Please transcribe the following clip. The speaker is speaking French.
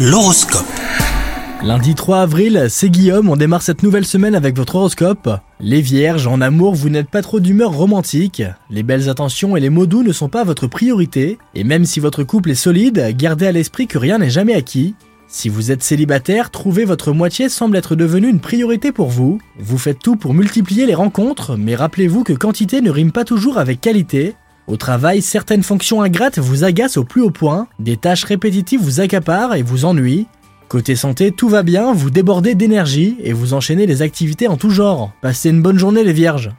L'horoscope. Lundi 3 avril, c'est Guillaume, on démarre cette nouvelle semaine avec votre horoscope. Les vierges, en amour, vous n'êtes pas trop d'humeur romantique, les belles attentions et les mots doux ne sont pas votre priorité, et même si votre couple est solide, gardez à l'esprit que rien n'est jamais acquis. Si vous êtes célibataire, trouver votre moitié semble être devenu une priorité pour vous. Vous faites tout pour multiplier les rencontres, mais rappelez-vous que quantité ne rime pas toujours avec qualité. Au travail, certaines fonctions ingrates vous agacent au plus haut point, des tâches répétitives vous accaparent et vous ennuient. Côté santé, tout va bien, vous débordez d'énergie et vous enchaînez les activités en tout genre. Passez une bonne journée les vierges